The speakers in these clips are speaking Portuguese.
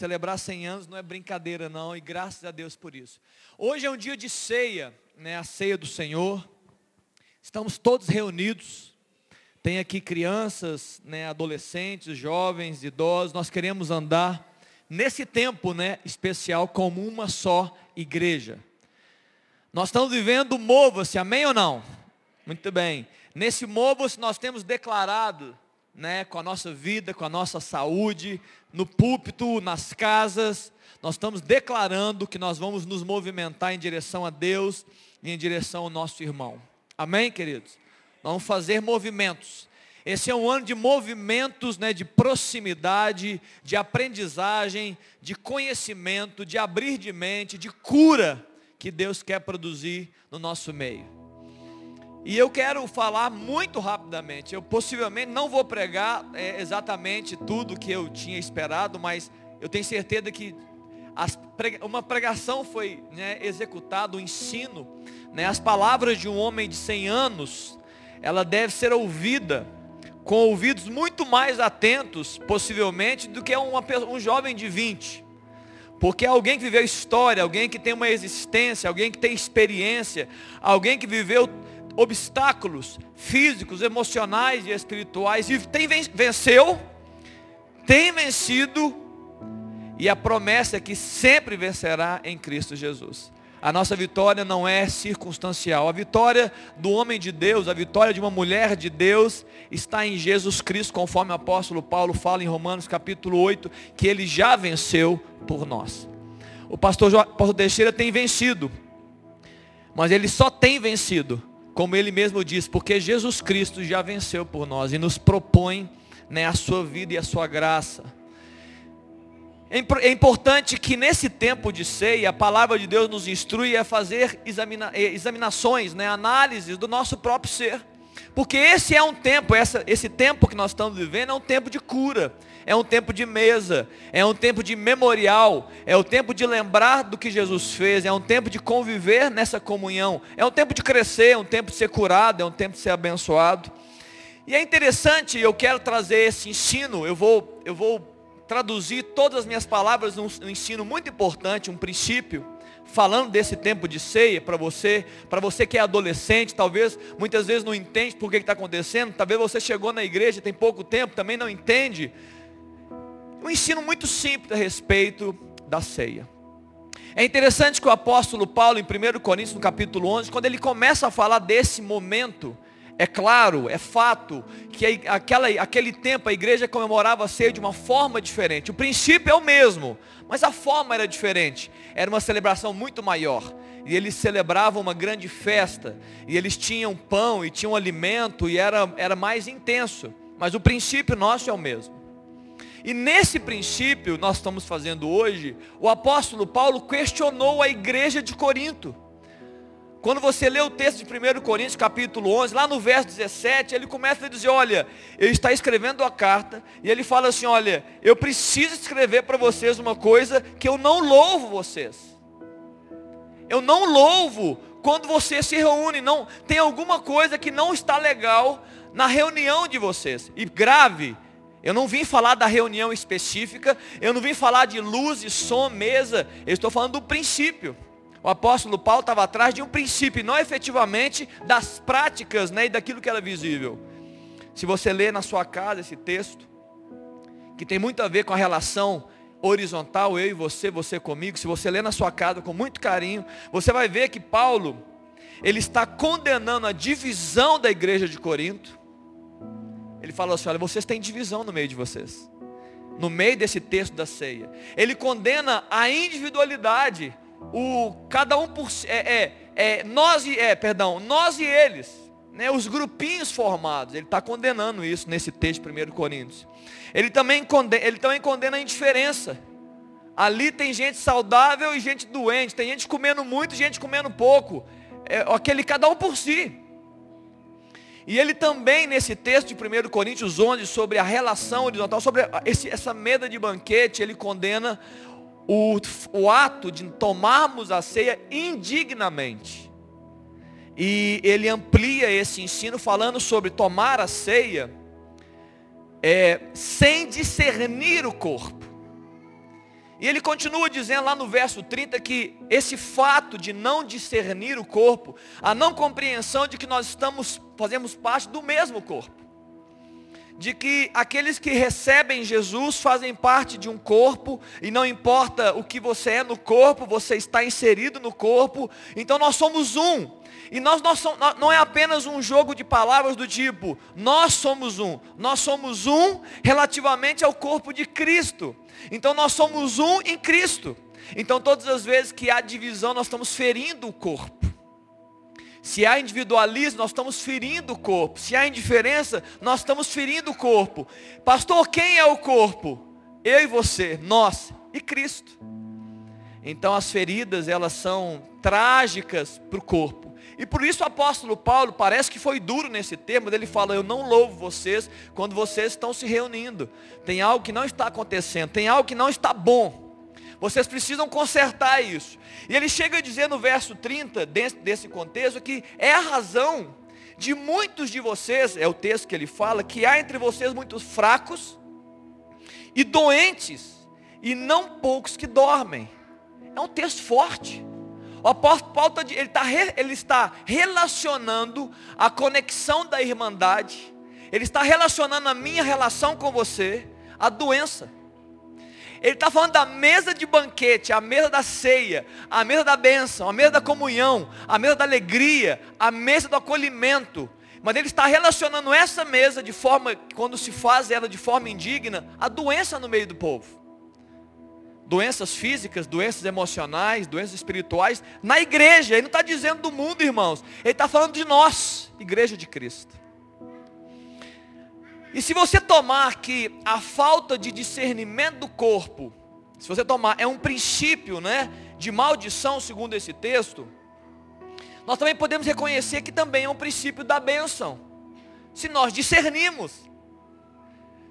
Celebrar 100 anos não é brincadeira não, e graças a Deus por isso. Hoje é um dia de ceia, né, a ceia do Senhor. Estamos todos reunidos. Tem aqui crianças, né, adolescentes, jovens, idosos. Nós queremos andar nesse tempo, né, especial como uma só igreja. Nós estamos vivendo mova-se, amém ou não? Muito bem. Nesse mova-se nós temos declarado, né, com a nossa vida, com a nossa saúde, no púlpito, nas casas, nós estamos declarando que nós vamos nos movimentar em direção a Deus e em direção ao nosso irmão. Amém, queridos? Vamos fazer movimentos. Esse é um ano de movimentos, né, de proximidade, de aprendizagem, de conhecimento, de abrir de mente, de cura que Deus quer produzir no nosso meio. E eu quero falar muito rapidamente. Eu possivelmente não vou pregar é, exatamente tudo que eu tinha esperado, mas eu tenho certeza que uma pregação foi né, executada, um ensino, né, as palavras de um homem de 100 anos, ela deve ser ouvida com ouvidos muito mais atentos, possivelmente, do que uma, um jovem de 20. Porque alguém que viveu história, alguém que tem uma existência, alguém que tem experiência, alguém que viveu obstáculos físicos, emocionais e espirituais e tem venceu, tem vencido e a promessa é que sempre vencerá em Cristo Jesus. A nossa vitória não é circunstancial. A vitória do homem de Deus, a vitória de uma mulher de Deus, está em Jesus Cristo, conforme o apóstolo Paulo fala em Romanos capítulo 8, que ele já venceu por nós. O pastor, pastor Teixeira tem vencido, mas ele só tem vencido, como ele mesmo diz, porque Jesus Cristo já venceu por nós e nos propõe né, a sua vida e a sua graça. É, é importante que nesse tempo de ceia, a palavra de Deus nos instrui a fazer examina, eh, examinações, né, análises do nosso próprio ser. Porque esse é um tempo, essa, esse tempo que nós estamos vivendo é um tempo de cura, é um tempo de mesa, é um tempo de memorial, é o tempo de lembrar do que Jesus fez, é um tempo de conviver nessa comunhão, é um tempo de crescer, é um tempo de ser curado, é um tempo de ser abençoado. E é interessante, eu quero trazer esse ensino, eu vou, eu vou traduzir todas as minhas palavras num ensino muito importante, um princípio, falando desse tempo de ceia para você, para você que é adolescente, talvez muitas vezes não entende por que está acontecendo, talvez você chegou na igreja tem pouco tempo, também não entende. Um ensino muito simples a respeito da ceia. É interessante que o apóstolo Paulo, em 1 Coríntios, no capítulo 11, quando ele começa a falar desse momento, é claro, é fato, que aquela, aquele tempo a igreja comemorava a ceia de uma forma diferente. O princípio é o mesmo, mas a forma era diferente. Era uma celebração muito maior. E eles celebravam uma grande festa. E eles tinham pão e tinham alimento e era, era mais intenso. Mas o princípio nosso é o mesmo. E nesse princípio, nós estamos fazendo hoje, o apóstolo Paulo questionou a igreja de Corinto. Quando você lê o texto de 1 Coríntios capítulo 11, lá no verso 17, ele começa a dizer, olha, ele está escrevendo a carta, e ele fala assim, olha, eu preciso escrever para vocês uma coisa que eu não louvo vocês. Eu não louvo quando vocês se reúnem, não, tem alguma coisa que não está legal na reunião de vocês. E grave, eu não vim falar da reunião específica, eu não vim falar de luz e som, mesa, eu estou falando do princípio. O apóstolo Paulo estava atrás de um princípio, não efetivamente das práticas né, e daquilo que era visível. Se você ler na sua casa esse texto, que tem muito a ver com a relação horizontal, eu e você, você comigo, se você ler na sua casa com muito carinho, você vai ver que Paulo, ele está condenando a divisão da igreja de Corinto. Ele fala assim, olha, vocês têm divisão no meio de vocês. No meio desse texto da ceia. Ele condena a individualidade o cada um por é, é, é nós e é, perdão, nós e eles, né, os grupinhos formados. Ele está condenando isso nesse texto de 1 Coríntios. Ele também condena, ele também condena a indiferença. Ali tem gente saudável e gente doente, tem gente comendo muito e gente comendo pouco. É aquele cada um por si. E ele também, nesse texto de 1 Coríntios 11, sobre a relação horizontal, sobre esse, essa mesa de banquete, ele condena o, o ato de tomarmos a ceia indignamente. E ele amplia esse ensino falando sobre tomar a ceia é, sem discernir o corpo. E ele continua dizendo lá no verso 30 que esse fato de não discernir o corpo, a não compreensão de que nós estamos, fazemos parte do mesmo corpo. De que aqueles que recebem Jesus fazem parte de um corpo, e não importa o que você é no corpo, você está inserido no corpo, então nós somos um. E nós, nós somos, não é apenas um jogo de palavras do tipo, nós somos um, nós somos um relativamente ao corpo de Cristo. Então nós somos um em Cristo. Então todas as vezes que há divisão, nós estamos ferindo o corpo. Se há individualismo, nós estamos ferindo o corpo. Se há indiferença, nós estamos ferindo o corpo. Pastor, quem é o corpo? Eu e você, nós e Cristo. Então as feridas, elas são trágicas para o corpo. E por isso o apóstolo Paulo parece que foi duro nesse termo, ele fala, eu não louvo vocês quando vocês estão se reunindo. Tem algo que não está acontecendo, tem algo que não está bom. Vocês precisam consertar isso. E ele chega a dizer no verso 30, desse, desse contexto, que é a razão de muitos de vocês, é o texto que ele fala, que há entre vocês muitos fracos e doentes, e não poucos que dormem. É um texto forte. O apóstolo Paulo tá ele está, ele está relacionando a conexão da irmandade, ele está relacionando a minha relação com você, a doença. Ele está falando da mesa de banquete, a mesa da ceia, a mesa da bênção, a mesa da comunhão, a mesa da alegria, a mesa do acolhimento. Mas ele está relacionando essa mesa de forma, quando se faz ela de forma indigna, a doença no meio do povo doenças físicas, doenças emocionais, doenças espirituais, na igreja. Ele não está dizendo do mundo, irmãos. Ele está falando de nós, igreja de Cristo. E se você tomar que a falta de discernimento do corpo, se você tomar, é um princípio né, de maldição, segundo esse texto, nós também podemos reconhecer que também é um princípio da bênção. Se nós discernimos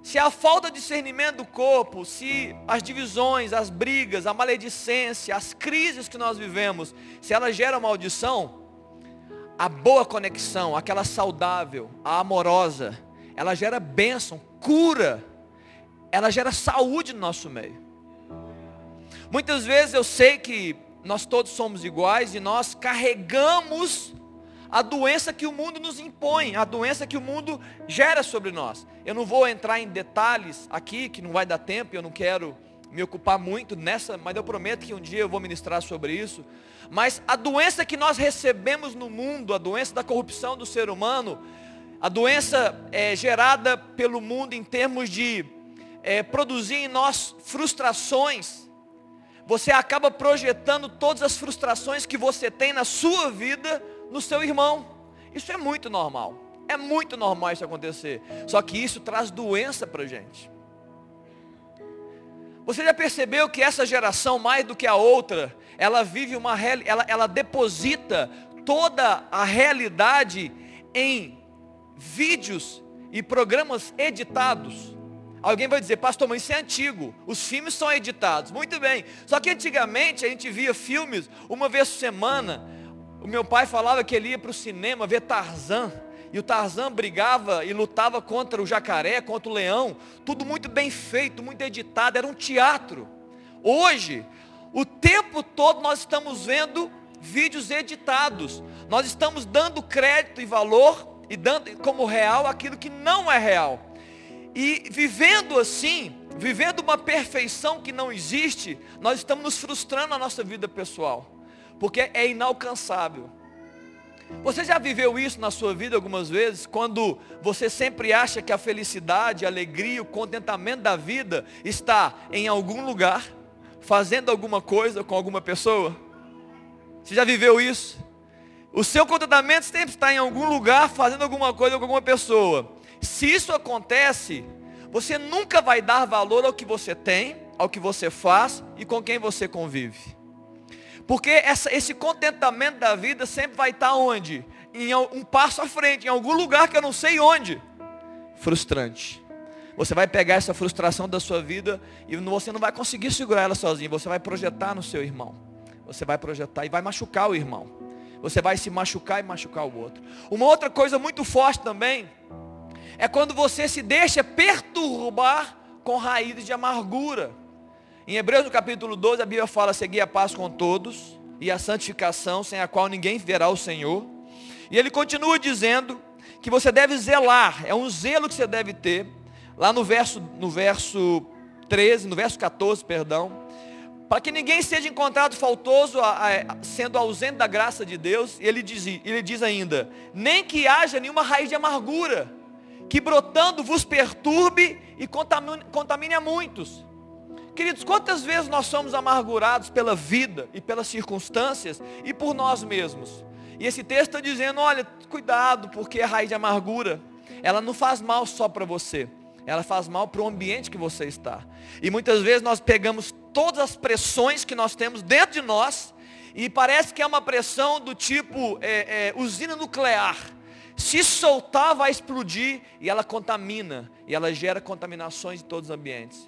se a falta de discernimento do corpo, se as divisões, as brigas, a maledicência, as crises que nós vivemos, se elas geram maldição, a boa conexão, aquela saudável, a amorosa, ela gera bênção, cura, ela gera saúde no nosso meio. Muitas vezes eu sei que nós todos somos iguais e nós carregamos a doença que o mundo nos impõe, a doença que o mundo gera sobre nós. Eu não vou entrar em detalhes aqui, que não vai dar tempo, eu não quero me ocupar muito nessa, mas eu prometo que um dia eu vou ministrar sobre isso. Mas a doença que nós recebemos no mundo, a doença da corrupção do ser humano, a doença é, gerada pelo mundo em termos de é, produzir em nós frustrações, você acaba projetando todas as frustrações que você tem na sua vida no seu irmão. Isso é muito normal. É muito normal isso acontecer. Só que isso traz doença para a gente. Você já percebeu que essa geração, mais do que a outra, ela vive uma ela, ela deposita toda a realidade em vídeos e programas editados. Alguém vai dizer, pastor, mas isso é antigo. Os filmes são editados. Muito bem. Só que antigamente a gente via filmes uma vez por semana o meu pai falava que ele ia para o cinema ver Tarzan. E o Tarzan brigava e lutava contra o jacaré, contra o leão. Tudo muito bem feito, muito editado. Era um teatro. Hoje, o tempo todo nós estamos vendo vídeos editados. Nós estamos dando crédito e valor e dando como real aquilo que não é real. E vivendo assim, vivendo uma perfeição que não existe, nós estamos nos frustrando na nossa vida pessoal porque é inalcançável. Você já viveu isso na sua vida algumas vezes, quando você sempre acha que a felicidade, a alegria, o contentamento da vida está em algum lugar, fazendo alguma coisa com alguma pessoa? Você já viveu isso? O seu contentamento sempre está em algum lugar, fazendo alguma coisa com alguma pessoa. Se isso acontece, você nunca vai dar valor ao que você tem, ao que você faz e com quem você convive. Porque essa, esse contentamento da vida sempre vai estar onde? Em um passo à frente, em algum lugar que eu não sei onde. Frustrante. Você vai pegar essa frustração da sua vida e você não vai conseguir segurar ela sozinho. Você vai projetar no seu irmão. Você vai projetar e vai machucar o irmão. Você vai se machucar e machucar o outro. Uma outra coisa muito forte também é quando você se deixa perturbar com raízes de amargura. Em Hebreus no capítulo 12, a Bíblia fala: seguir a paz com todos e a santificação, sem a qual ninguém verá o Senhor. E ele continua dizendo que você deve zelar, é um zelo que você deve ter, lá no verso, no verso 13, no verso 14, perdão, para que ninguém seja encontrado faltoso, sendo ausente da graça de Deus, ele diz, ele diz ainda, nem que haja nenhuma raiz de amargura, que brotando vos perturbe e contamine, contamine a muitos. Queridos, quantas vezes nós somos amargurados pela vida e pelas circunstâncias e por nós mesmos? E esse texto está dizendo, olha, cuidado, porque a raiz de amargura, ela não faz mal só para você, ela faz mal para o ambiente que você está. E muitas vezes nós pegamos todas as pressões que nós temos dentro de nós, e parece que é uma pressão do tipo é, é, usina nuclear. Se soltar, vai explodir, e ela contamina, e ela gera contaminações em todos os ambientes.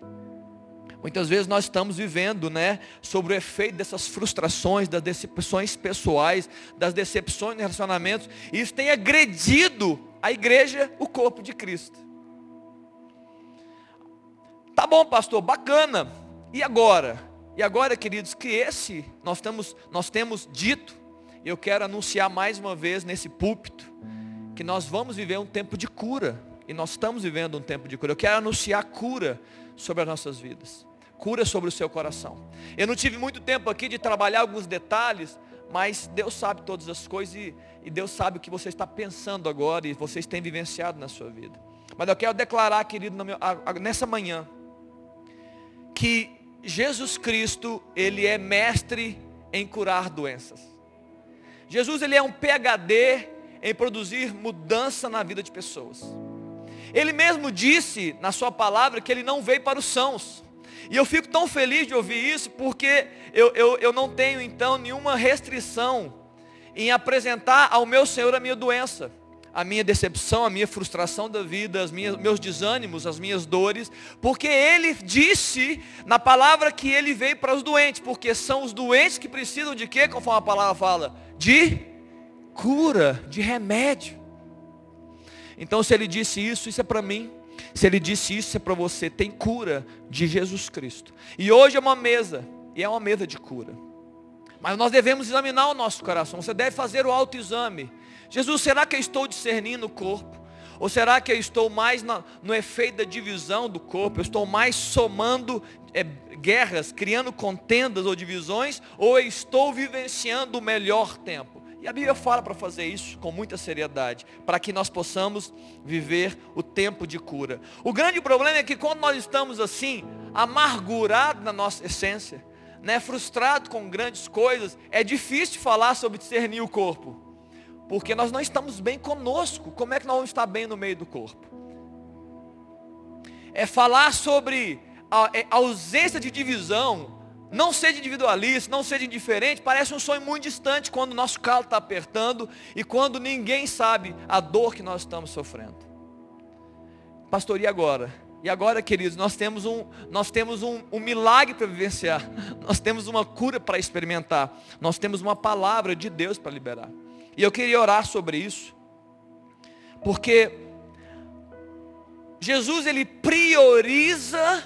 Muitas vezes nós estamos vivendo, né, sobre o efeito dessas frustrações, das decepções pessoais, das decepções de relacionamentos, e isso tem agredido a igreja, o corpo de Cristo. Tá bom, pastor, bacana. E agora? E agora, queridos, que esse nós temos, nós temos dito, eu quero anunciar mais uma vez nesse púlpito, que nós vamos viver um tempo de cura. E nós estamos vivendo um tempo de cura. Eu quero anunciar cura sobre as nossas vidas cura sobre o seu coração. Eu não tive muito tempo aqui de trabalhar alguns detalhes, mas Deus sabe todas as coisas e, e Deus sabe o que você está pensando agora e vocês têm vivenciado na sua vida. Mas eu quero declarar, querido, nessa manhã, que Jesus Cristo, Ele é mestre em curar doenças. Jesus, Ele é um PhD em produzir mudança na vida de pessoas. Ele mesmo disse na sua palavra que Ele não veio para os sãos, e eu fico tão feliz de ouvir isso, porque eu, eu, eu não tenho então nenhuma restrição em apresentar ao meu Senhor a minha doença, a minha decepção, a minha frustração da vida, os meus desânimos, as minhas dores, porque Ele disse na palavra que Ele veio para os doentes, porque são os doentes que precisam de quê, conforme a palavra fala? De cura, de remédio. Então se Ele disse isso, isso é para mim. Se ele disse isso é para você, tem cura de Jesus Cristo. E hoje é uma mesa, e é uma mesa de cura. Mas nós devemos examinar o nosso coração. Você deve fazer o autoexame. Jesus, será que eu estou discernindo o corpo? Ou será que eu estou mais no, no efeito da divisão do corpo? Eu estou mais somando é, guerras, criando contendas ou divisões? Ou eu estou vivenciando o melhor tempo? E a Bíblia fala para fazer isso com muita seriedade, para que nós possamos viver o tempo de cura. O grande problema é que quando nós estamos assim, amargurados na nossa essência, né, frustrado com grandes coisas, é difícil falar sobre discernir o corpo. Porque nós não estamos bem conosco. Como é que nós vamos estar bem no meio do corpo? É falar sobre a, é, a ausência de divisão, não seja individualista, não seja indiferente, parece um sonho muito distante quando o nosso calo está apertando e quando ninguém sabe a dor que nós estamos sofrendo. Pastor, e agora? E agora, queridos, nós temos um, nós temos um, um milagre para vivenciar, nós temos uma cura para experimentar, nós temos uma palavra de Deus para liberar. E eu queria orar sobre isso, porque Jesus ele prioriza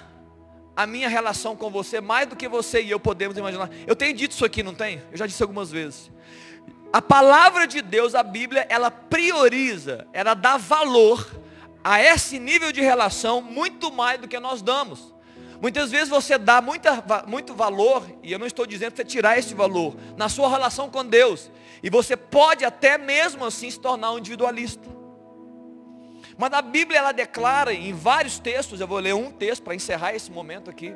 a minha relação com você mais do que você e eu podemos imaginar. Eu tenho dito isso aqui, não tenho? Eu já disse algumas vezes. A palavra de Deus, a Bíblia, ela prioriza, ela dá valor a esse nível de relação muito mais do que nós damos. Muitas vezes você dá muita, muito valor, e eu não estou dizendo para você tirar esse valor, na sua relação com Deus. E você pode até mesmo assim se tornar um individualista. Mas a Bíblia ela declara em vários textos, eu vou ler um texto para encerrar esse momento aqui.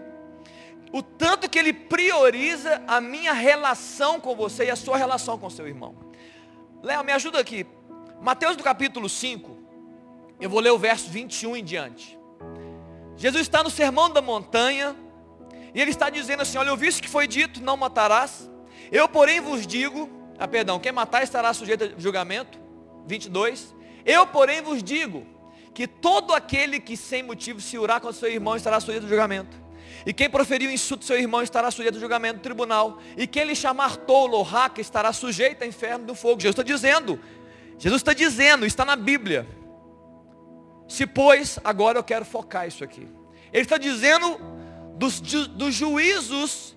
O tanto que ele prioriza a minha relação com você e a sua relação com seu irmão. Léo, me ajuda aqui. Mateus do capítulo 5, eu vou ler o verso 21 em diante. Jesus está no sermão da montanha, e ele está dizendo assim: Olha, eu vi que foi dito, não matarás. Eu, porém, vos digo, ah, perdão, quem matar estará sujeito a julgamento. 22. Eu, porém, vos digo que todo aquele que sem motivo se urar contra seu irmão estará sujeito ao julgamento. E quem proferiu insulto seu irmão estará sujeito ao julgamento do tribunal. E quem lhe chamar tolo ou raca estará sujeito ao inferno do fogo. Jesus está dizendo, Jesus está dizendo, está na Bíblia. Se pois, agora eu quero focar isso aqui. Ele está dizendo dos, dos juízos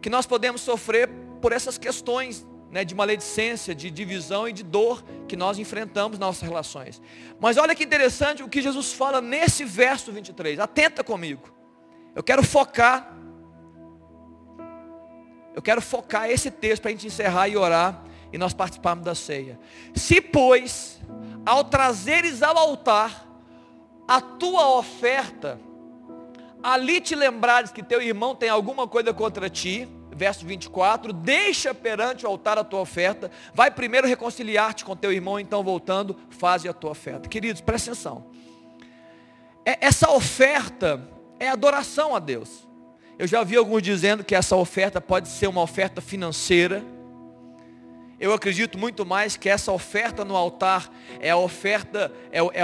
que nós podemos sofrer por essas questões né, de maledicência, de divisão e de dor que nós enfrentamos nas nossas relações. Mas olha que interessante o que Jesus fala nesse verso 23. Atenta comigo. Eu quero focar. Eu quero focar esse texto para a gente encerrar e orar e nós participarmos da ceia. Se, pois, ao trazeres ao altar a tua oferta, ali te lembrares que teu irmão tem alguma coisa contra ti, verso 24, deixa perante o altar a tua oferta, vai primeiro reconciliar-te com teu irmão, então voltando, faze a tua oferta. Queridos, presta atenção. É, essa oferta é adoração a Deus. Eu já vi alguns dizendo que essa oferta pode ser uma oferta financeira, eu acredito muito mais que essa oferta no altar é a oferta, é, é,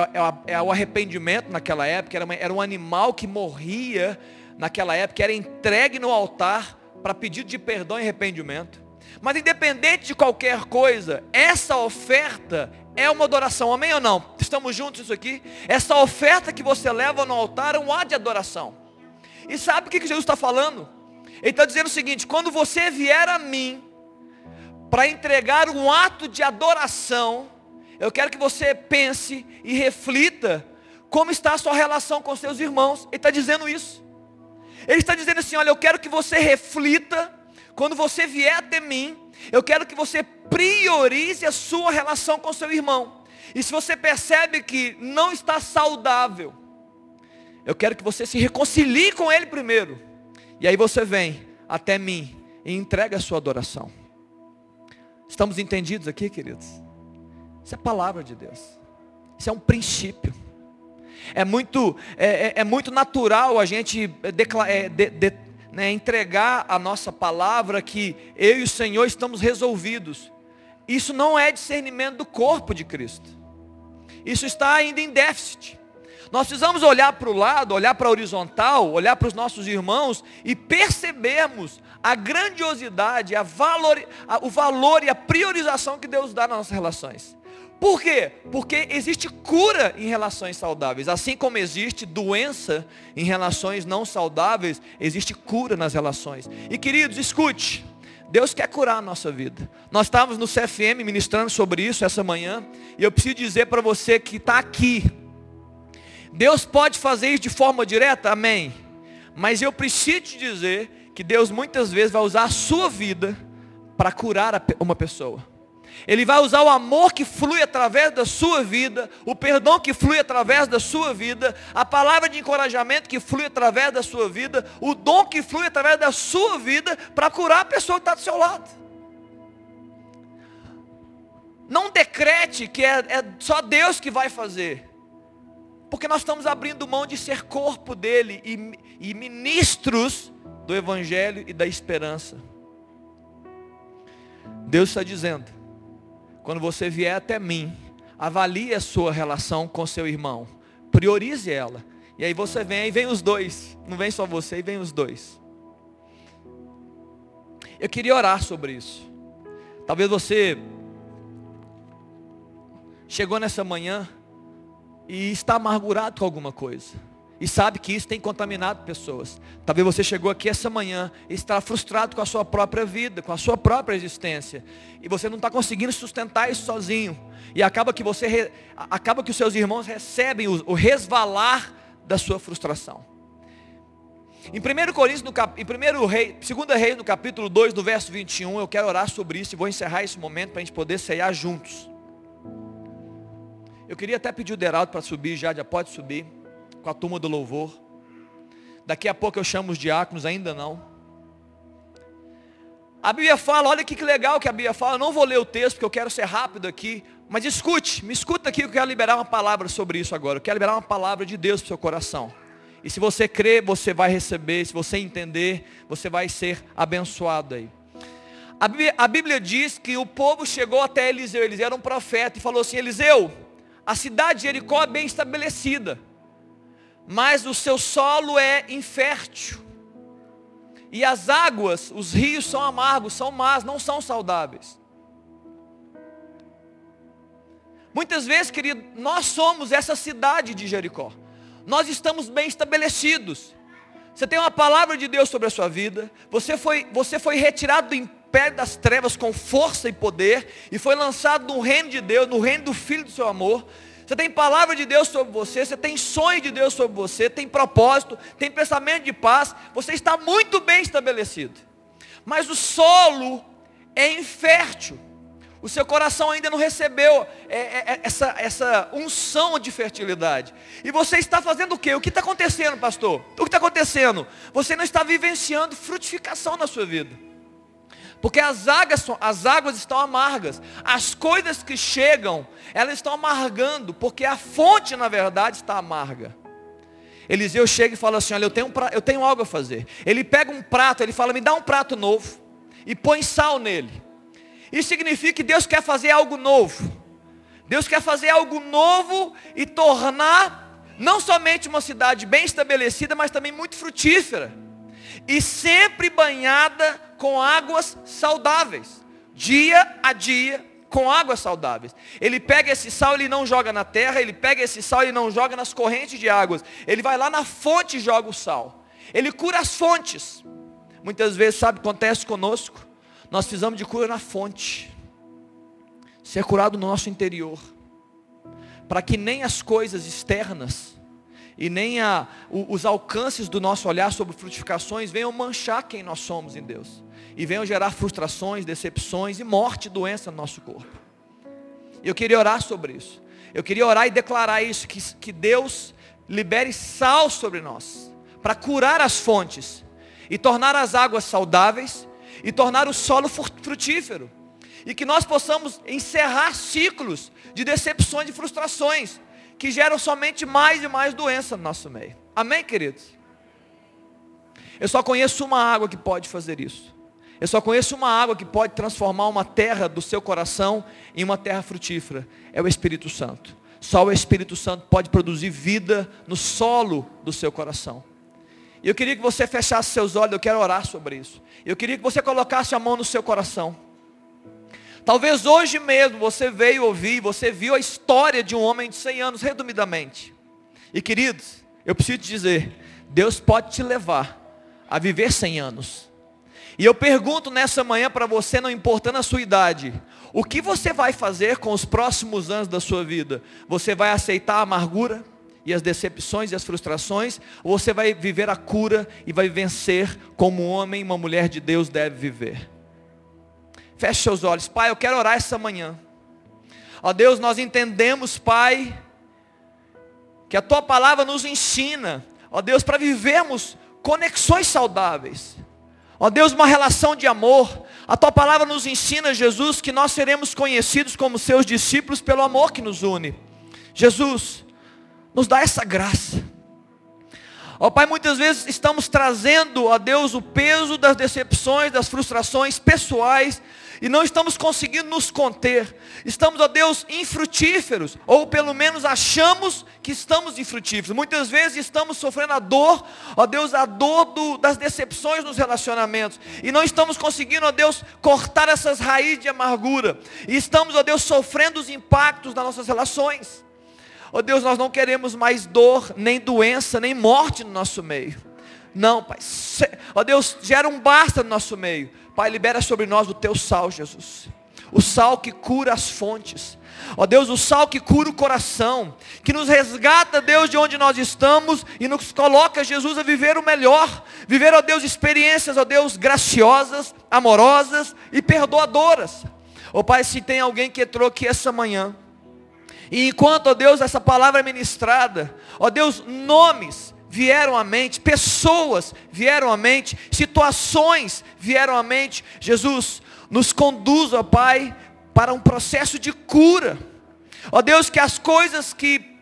é, é o arrependimento naquela época, era, uma, era um animal que morria naquela época, era entregue no altar para pedido de perdão e arrependimento. Mas independente de qualquer coisa, essa oferta é uma adoração, amém ou não? Estamos juntos isso aqui? Essa oferta que você leva no altar é um ato de adoração. E sabe o que Jesus está falando? Ele está dizendo o seguinte: quando você vier a mim, para entregar um ato de adoração, eu quero que você pense e reflita como está a sua relação com seus irmãos. Ele está dizendo isso. Ele está dizendo assim: olha, eu quero que você reflita, quando você vier até mim, eu quero que você priorize a sua relação com seu irmão. E se você percebe que não está saudável, eu quero que você se reconcilie com ele primeiro. E aí você vem até mim e entrega a sua adoração. Estamos entendidos aqui, queridos? Isso é palavra de Deus. Isso é um princípio. É muito, é, é, é muito natural a gente decla, é, de, de, né, entregar a nossa palavra que eu e o Senhor estamos resolvidos. Isso não é discernimento do corpo de Cristo. Isso está ainda em déficit. Nós precisamos olhar para o lado, olhar para a horizontal, olhar para os nossos irmãos e percebermos a grandiosidade, a valor, a, o valor e a priorização que Deus dá nas nossas relações. Por quê? Porque existe cura em relações saudáveis. Assim como existe doença em relações não saudáveis, existe cura nas relações. E queridos, escute. Deus quer curar a nossa vida. Nós estávamos no CFM ministrando sobre isso essa manhã. E eu preciso dizer para você que está aqui Deus pode fazer isso de forma direta? Amém. Mas eu preciso te dizer que Deus muitas vezes vai usar a sua vida para curar uma pessoa. Ele vai usar o amor que flui através da sua vida, o perdão que flui através da sua vida, a palavra de encorajamento que flui através da sua vida, o dom que flui através da sua vida para curar a pessoa que está do seu lado. Não decrete que é, é só Deus que vai fazer. Porque nós estamos abrindo mão de ser corpo dele e, e ministros do Evangelho e da esperança. Deus está dizendo, quando você vier até mim, avalie a sua relação com seu irmão, priorize ela. E aí você vem, e vem os dois, não vem só você, e vem os dois. Eu queria orar sobre isso. Talvez você chegou nessa manhã e está amargurado com alguma coisa. E sabe que isso tem contaminado pessoas. Talvez você chegou aqui essa manhã e está frustrado com a sua própria vida, com a sua própria existência. E você não está conseguindo sustentar isso sozinho. E acaba que você acaba que os seus irmãos recebem o, resvalar da sua frustração. Em 1 Coríntios, no cap, em 1 Rei, 2 Reis, no capítulo 2, no verso 21, eu quero orar sobre isso e vou encerrar esse momento para a gente poder ceiar juntos. Eu queria até pedir o Deraldo para subir já, já pode subir, com a turma do louvor. Daqui a pouco eu chamo os diáconos, ainda não. A Bíblia fala, olha que, legal que a Bíblia fala, eu não vou ler o texto porque eu quero ser rápido aqui, mas escute, me escuta aqui, eu quero liberar uma palavra sobre isso agora. Eu quero liberar uma palavra de Deus para o seu coração. E se você crer, você vai receber, se você entender, você vai ser abençoado aí. A Bíblia, a Bíblia diz que o povo chegou até Eliseu, Eliseu era um profeta, e falou assim, Eliseu, a cidade de Jericó é bem estabelecida, mas o seu solo é infértil. E as águas, os rios são amargos, são más, não são saudáveis. Muitas vezes, querido, nós somos essa cidade de Jericó. Nós estamos bem estabelecidos. Você tem uma palavra de Deus sobre a sua vida. Você foi, você foi retirado do império das trevas com força e poder e foi lançado no reino de Deus, no reino do Filho do seu amor. Você tem palavra de Deus sobre você, você tem sonho de Deus sobre você, tem propósito, tem pensamento de paz, você está muito bem estabelecido. Mas o solo é infértil. O seu coração ainda não recebeu é, é, é, essa, essa unção de fertilidade. E você está fazendo o quê? O que está acontecendo, pastor? O que está acontecendo? Você não está vivenciando frutificação na sua vida. Porque as águas, as águas estão amargas. As coisas que chegam, elas estão amargando. Porque a fonte, na verdade, está amarga. Eliseu chega e fala assim: Olha, eu tenho, um eu tenho algo a fazer. Ele pega um prato, ele fala: Me dá um prato novo. E põe sal nele. Isso significa que Deus quer fazer algo novo. Deus quer fazer algo novo e tornar não somente uma cidade bem estabelecida, mas também muito frutífera. E sempre banhada com águas saudáveis, dia a dia com águas saudáveis. Ele pega esse sal, ele não joga na terra, ele pega esse sal, ele não joga nas correntes de águas. Ele vai lá na fonte e joga o sal. Ele cura as fontes. Muitas vezes, sabe, acontece conosco. Nós precisamos de cura na fonte. Ser curado no nosso interior. Para que nem as coisas externas e nem a, os alcances do nosso olhar sobre frutificações venham manchar quem nós somos em Deus e venham gerar frustrações, decepções e morte e doença no nosso corpo. Eu queria orar sobre isso. Eu queria orar e declarar isso, que, que Deus libere sal sobre nós, para curar as fontes e tornar as águas saudáveis e tornar o solo frutífero. E que nós possamos encerrar ciclos de decepções e frustrações que geram somente mais e mais doença no nosso meio. Amém, queridos? Eu só conheço uma água que pode fazer isso. Eu só conheço uma água que pode transformar uma terra do seu coração em uma terra frutífera. É o Espírito Santo. Só o Espírito Santo pode produzir vida no solo do seu coração. E eu queria que você fechasse seus olhos, eu quero orar sobre isso. Eu queria que você colocasse a mão no seu coração. Talvez hoje mesmo você veio ouvir, você viu a história de um homem de 100 anos, resumidamente. E queridos, eu preciso te dizer, Deus pode te levar a viver 100 anos. E eu pergunto nessa manhã para você, não importando a sua idade, o que você vai fazer com os próximos anos da sua vida? Você vai aceitar a amargura e as decepções e as frustrações? Ou você vai viver a cura e vai vencer como um homem e uma mulher de Deus deve viver? Feche seus olhos. Pai, eu quero orar essa manhã. Ó Deus, nós entendemos, Pai, que a Tua palavra nos ensina, ó Deus, para vivermos conexões saudáveis. Ó Deus, uma relação de amor. A tua palavra nos ensina, Jesus, que nós seremos conhecidos como seus discípulos pelo amor que nos une. Jesus, nos dá essa graça. Ó Pai, muitas vezes estamos trazendo a Deus o peso das decepções, das frustrações pessoais, e não estamos conseguindo nos conter. Estamos, ó Deus, infrutíferos, ou pelo menos achamos que estamos infrutíferos. Muitas vezes estamos sofrendo a dor, ó Deus, a dor do, das decepções nos relacionamentos, e não estamos conseguindo, ó Deus, cortar essas raízes de amargura, e estamos, ó Deus, sofrendo os impactos das nossas relações. Ó Deus, nós não queremos mais dor, nem doença, nem morte no nosso meio. Não, Pai. Ó Deus, gera um basta no nosso meio. Pai, libera sobre nós o teu sal, Jesus. O sal que cura as fontes. Ó Deus, o sal que cura o coração, que nos resgata, Deus, de onde nós estamos e nos coloca, Jesus, a viver o melhor. Viver, ó Deus, experiências, ó Deus, graciosas, amorosas e perdoadoras. Ó Pai, se tem alguém que entrou aqui essa manhã, e enquanto, ó Deus, essa palavra é ministrada, ó Deus, nomes, vieram à mente, pessoas vieram à mente, situações vieram à mente. Jesus, nos conduz, ó Pai, para um processo de cura. Ó Deus, que as coisas que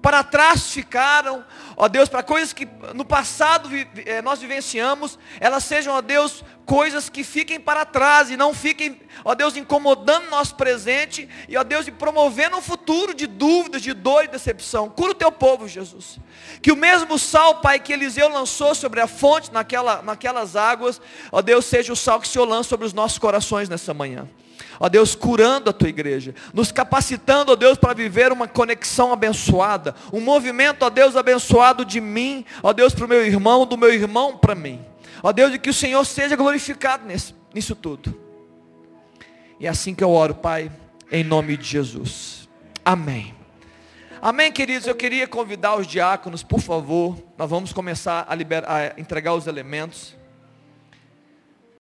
para trás ficaram, ó Deus, para coisas que no passado eh, nós vivenciamos, elas sejam, ó Deus, coisas que fiquem para trás e não fiquem, ó Deus, incomodando nosso presente e, ó Deus, e promovendo um futuro de dúvidas, de dor e decepção. Cura o teu povo, Jesus. Que o mesmo sal, Pai, que Eliseu lançou sobre a fonte, naquela, naquelas águas, ó Deus, seja o sal que o Senhor lança sobre os nossos corações nessa manhã. Ó Deus, curando a tua igreja, nos capacitando, ó Deus, para viver uma conexão abençoada, um movimento, ó Deus, abençoado de mim, ó Deus, para o meu irmão, do meu irmão para mim. Ó Deus, de que o Senhor seja glorificado nisso, tudo. E é assim que eu oro, Pai, em nome de Jesus. Amém. Amém, queridos. Eu queria convidar os diáconos, por favor. Nós vamos começar a, liberar, a entregar os elementos.